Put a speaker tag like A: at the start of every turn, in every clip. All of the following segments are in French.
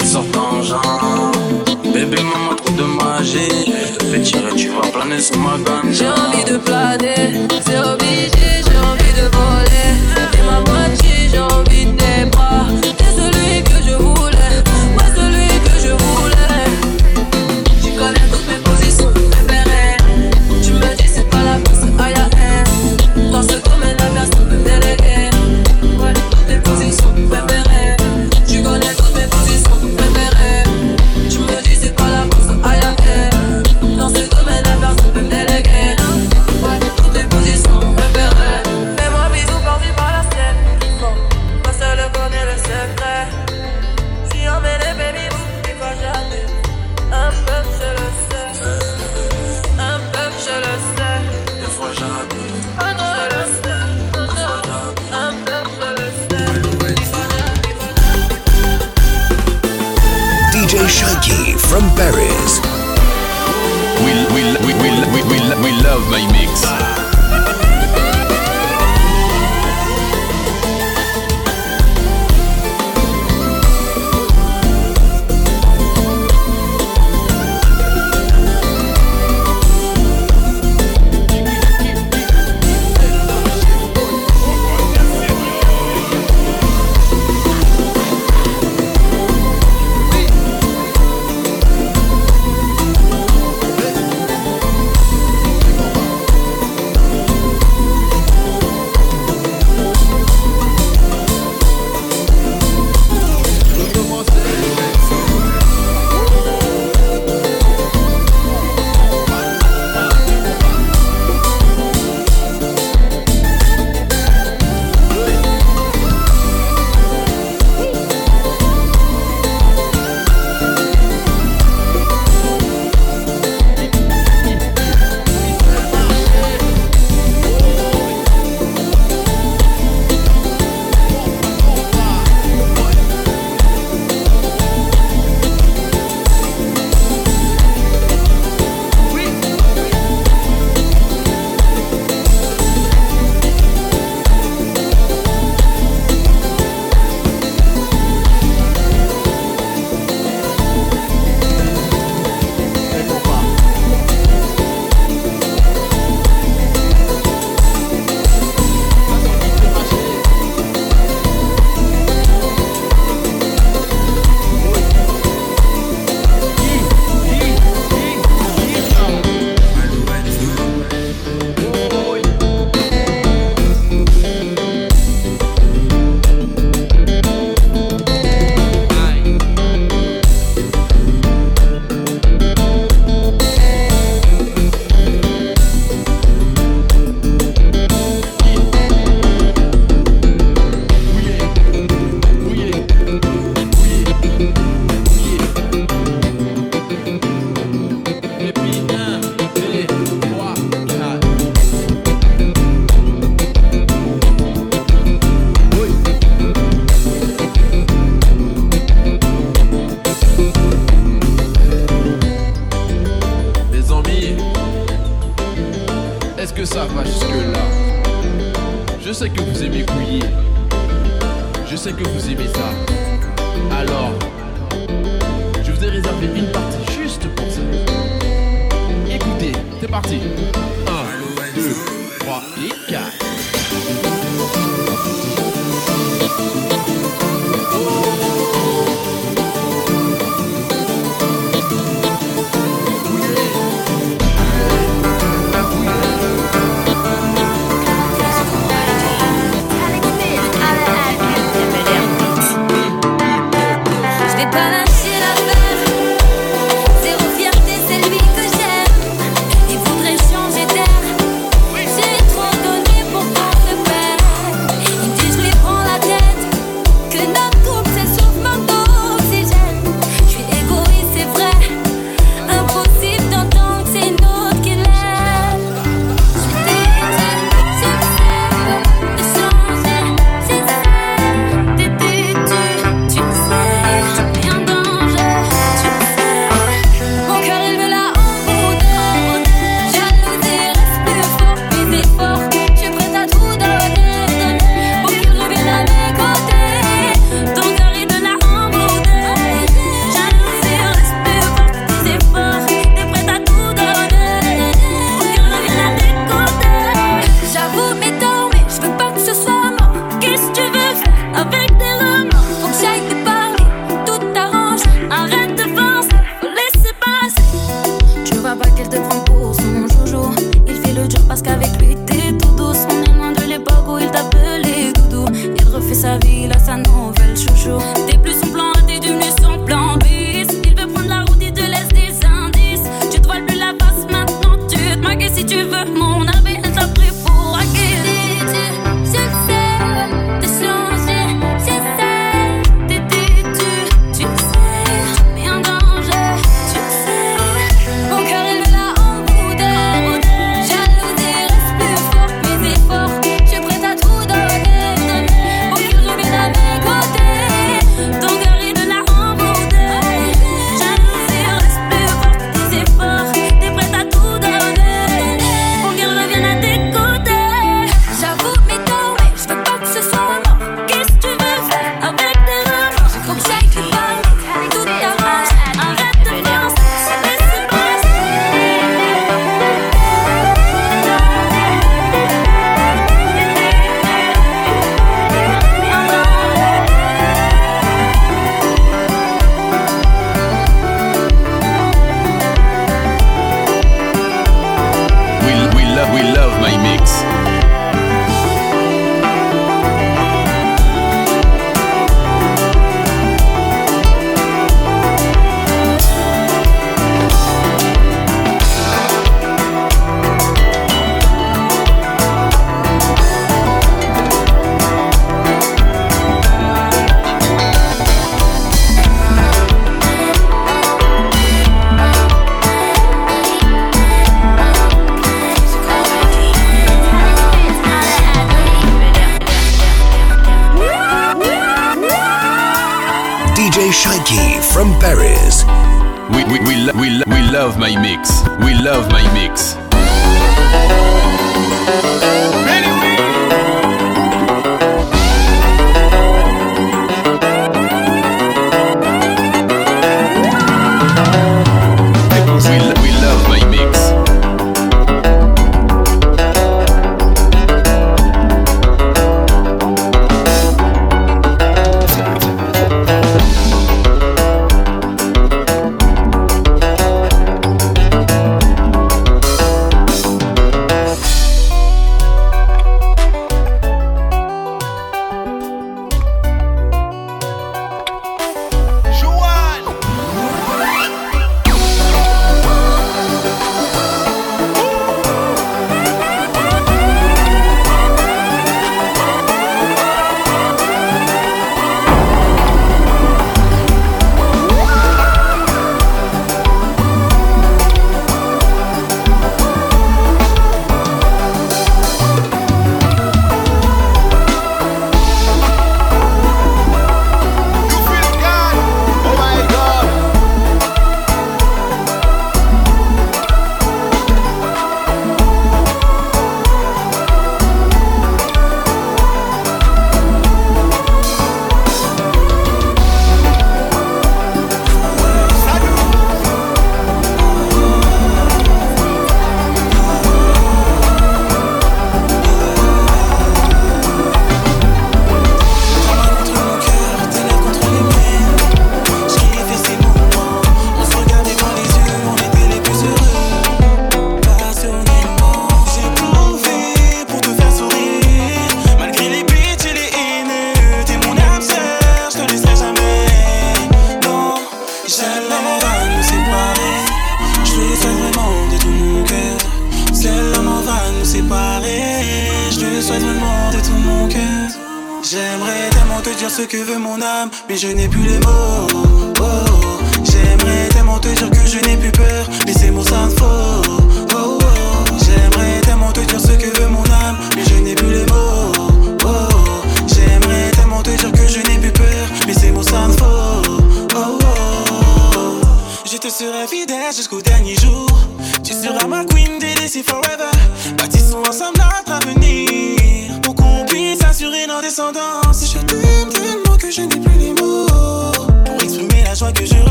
A: toutes ton genre, Bébé, maman, trop de magie. Je te fais tirer, tu vas planer sur ma ganja.
B: J'ai envie de planer, c'est obligé.
C: from Paris.
D: We, we, we, we, we, we, we love my mix.
E: parti. 1, 2, 3 et 4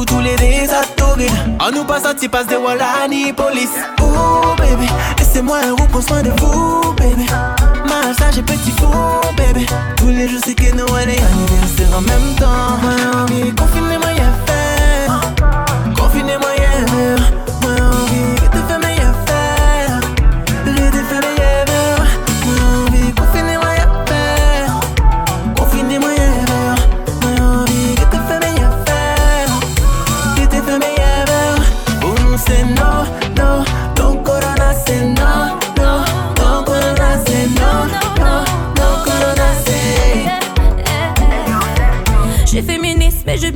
B: pou tou le de sa toge An nou de
F: wala police. Oh Ou baby, ese mwa ou pon soin de vous baby. Ma sage petit fou baby. Tous les jours c'est que Noël et anniversaire en même temps.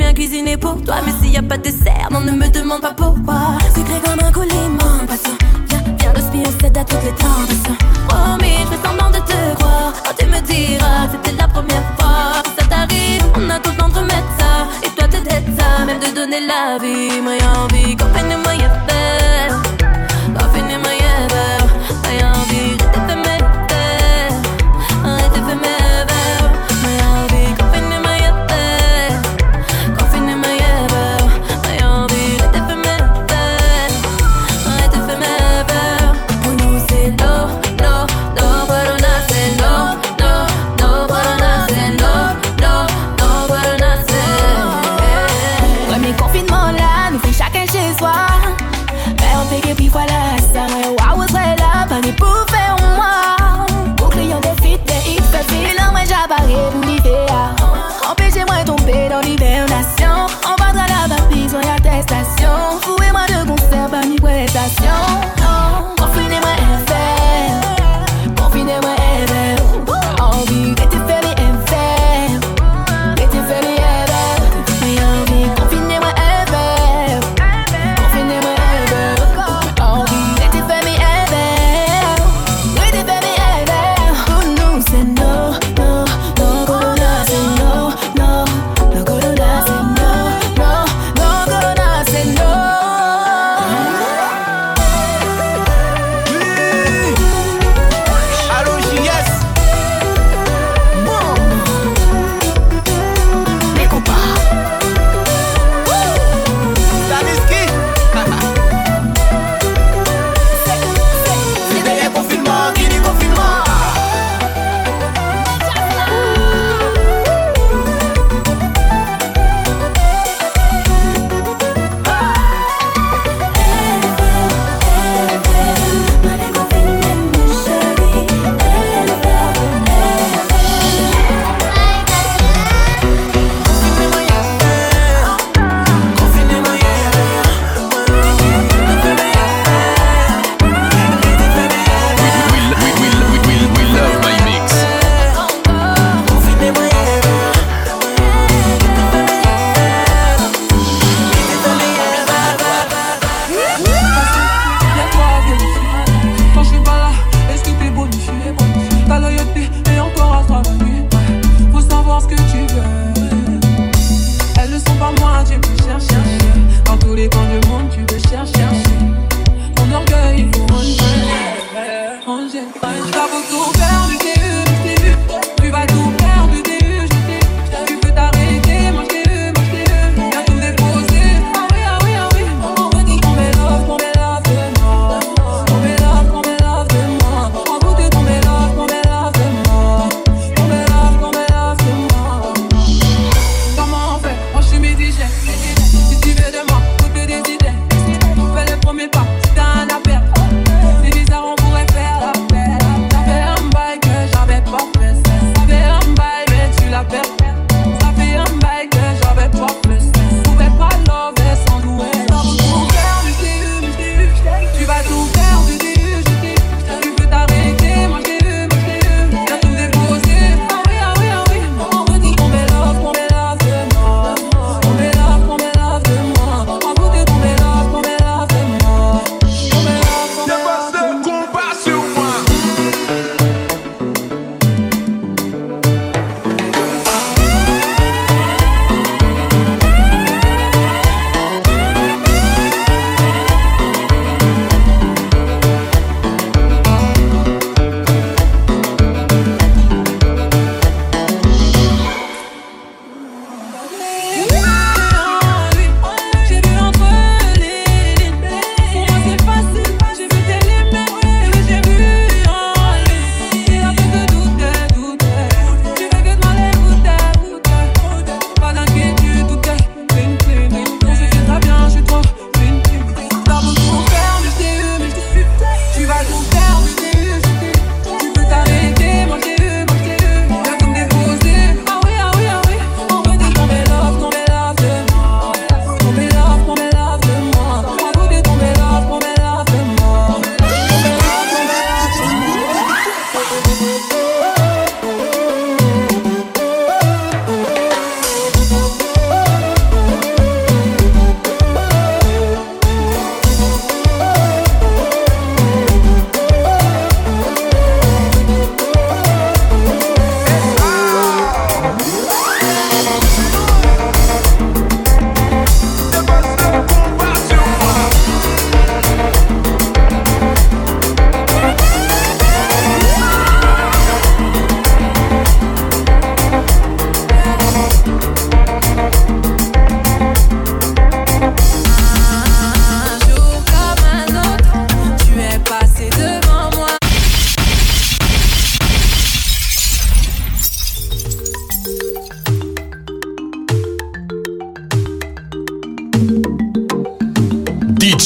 G: bien cuisiner pour toi. Mais s'il y a pas de dessert, non, ne me demande pas pourquoi. Sucré comme un coulis, patient. Viens, viens, le spie, cède à toutes les tentations. Promis, je fais semblant de te croire. Oh, tu me diras, c'était la première fois. Ça t'arrive, on a tout le temps de remettre ça. Et toi, t'es ça, même de donner la vie, mais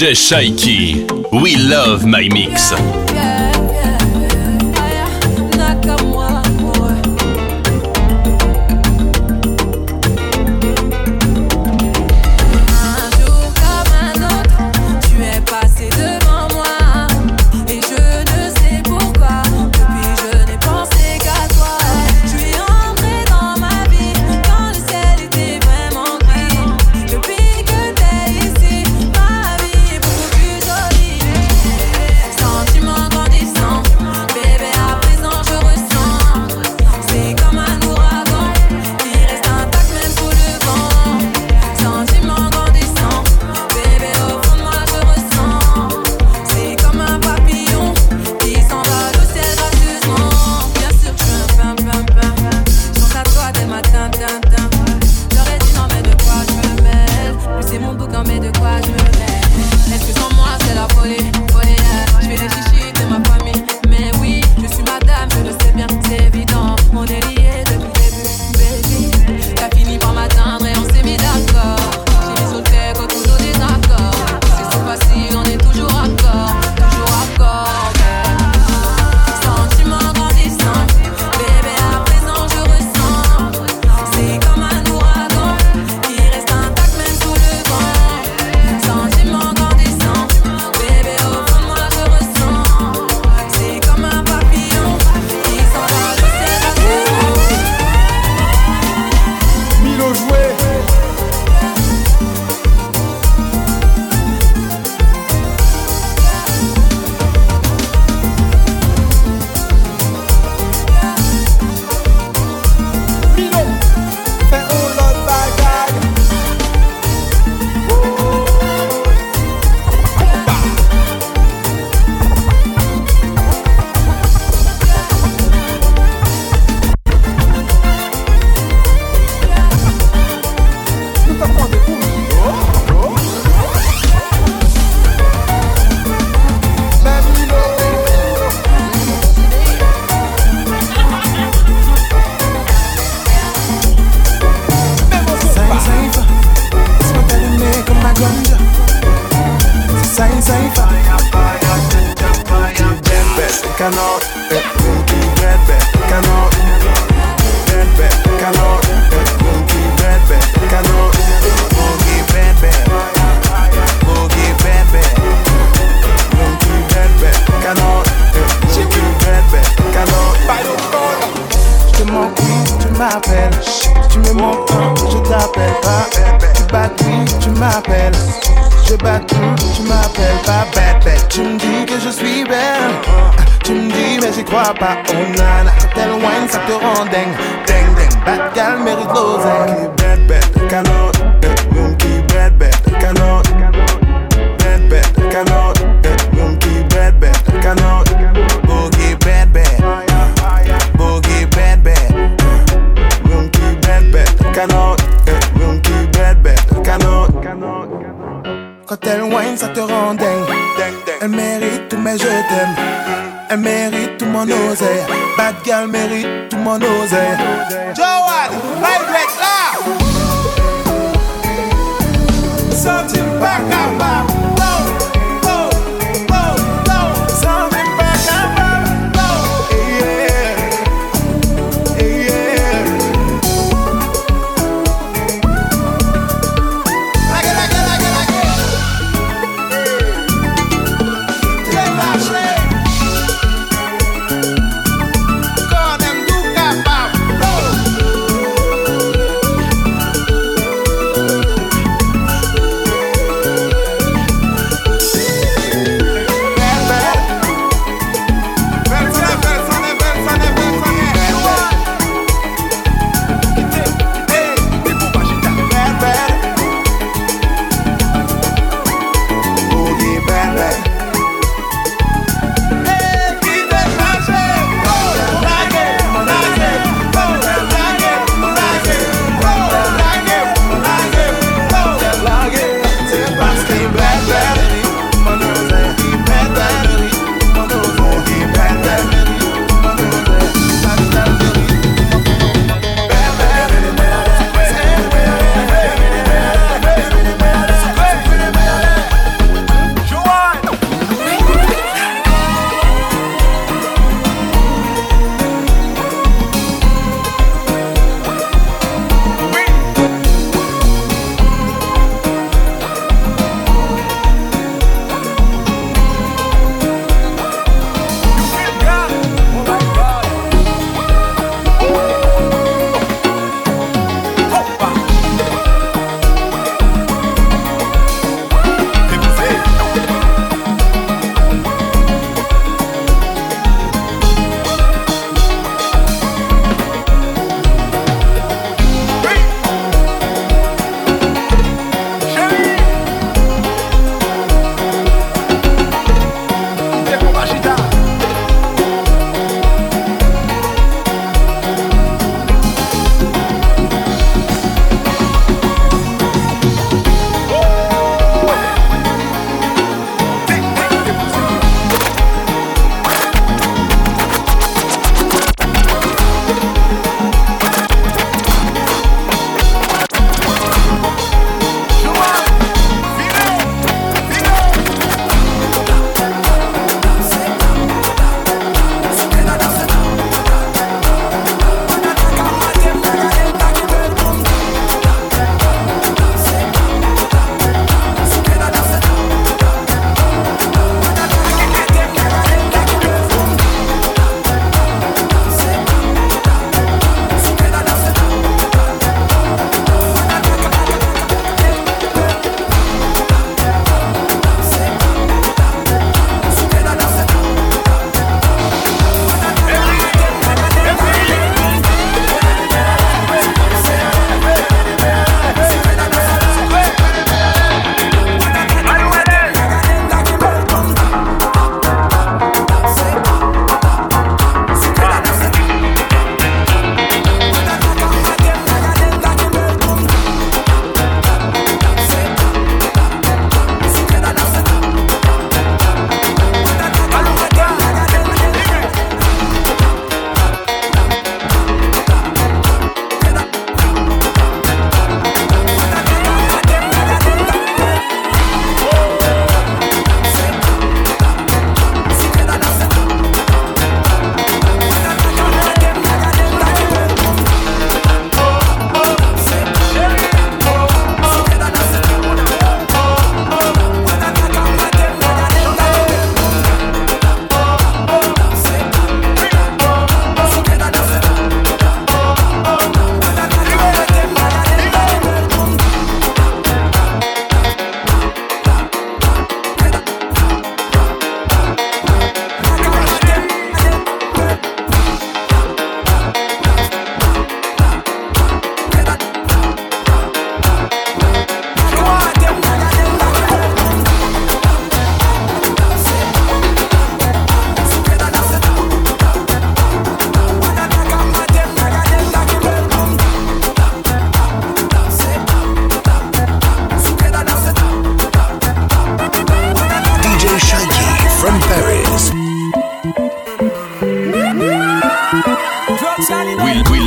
G: DJ Shaiki. We love my mix. pas, je me mets. L'esprit sans moi, c'est
H: la folie. m'appelles, tu me manques, je t'appelle pas. Tu battus, tu m'appelles, je bats battu, tu m'appelles pas bête, bête. Tu me dis que je suis belle, tu me dis mais j'y crois pas. Oh nana, tel wine ça te rend
F: dingue, dingue, dingue. Bat calme mérite l'oseille. Bête,
I: bête, calotte, bête, monkey, bête, bête, calotte, bête, bête,
J: calotte, monkey, bête, bête. Quand elle whine, ça te rend dingue. Elle mérite tout, mais je t'aime. Elle mérite tout mon oseille. Bad girl mérite tout mon oseille. Joanne, ride là! Sortir back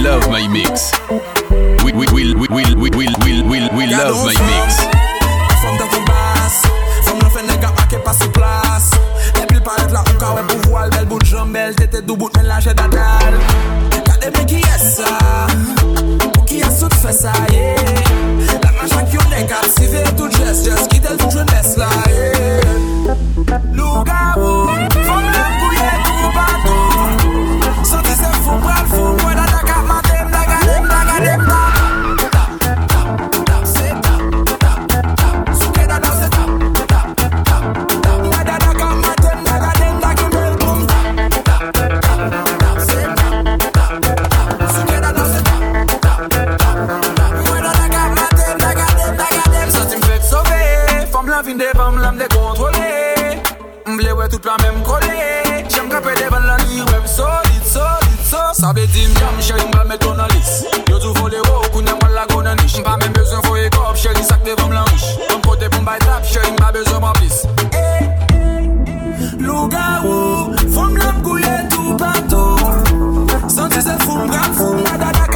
J: love
D: my mix. We, we, we, we, we, we, we, we, we, we love my mix.
K: Fom te kou bas Fom nan fe nega ake pa sou plas Epil paret la ou ka we pou voal Bel bout jambel, tete dou bout men laje dadal Kade men ki yesa Pou ki asout fe sa ye La machan ki yon neg ap sive tout jes Jes ki tel tout jenes la ye Nou ga Fom ka mèm kole Jèm kapè devan lan yi wèm solid, solid, solid Sable dim jam chèri mba mè ton nan lis Yo tou fò le wò kounè mwa la gò nan nish Mpa mèm bezon fò e kop chèri sak devan lan rish Mwen kote pou mbay tap chèri mba bezon mwa plis Hey, eh, eh, louga wò Fòm lèm kouye tou patou Santi se fòm bram fòm da da da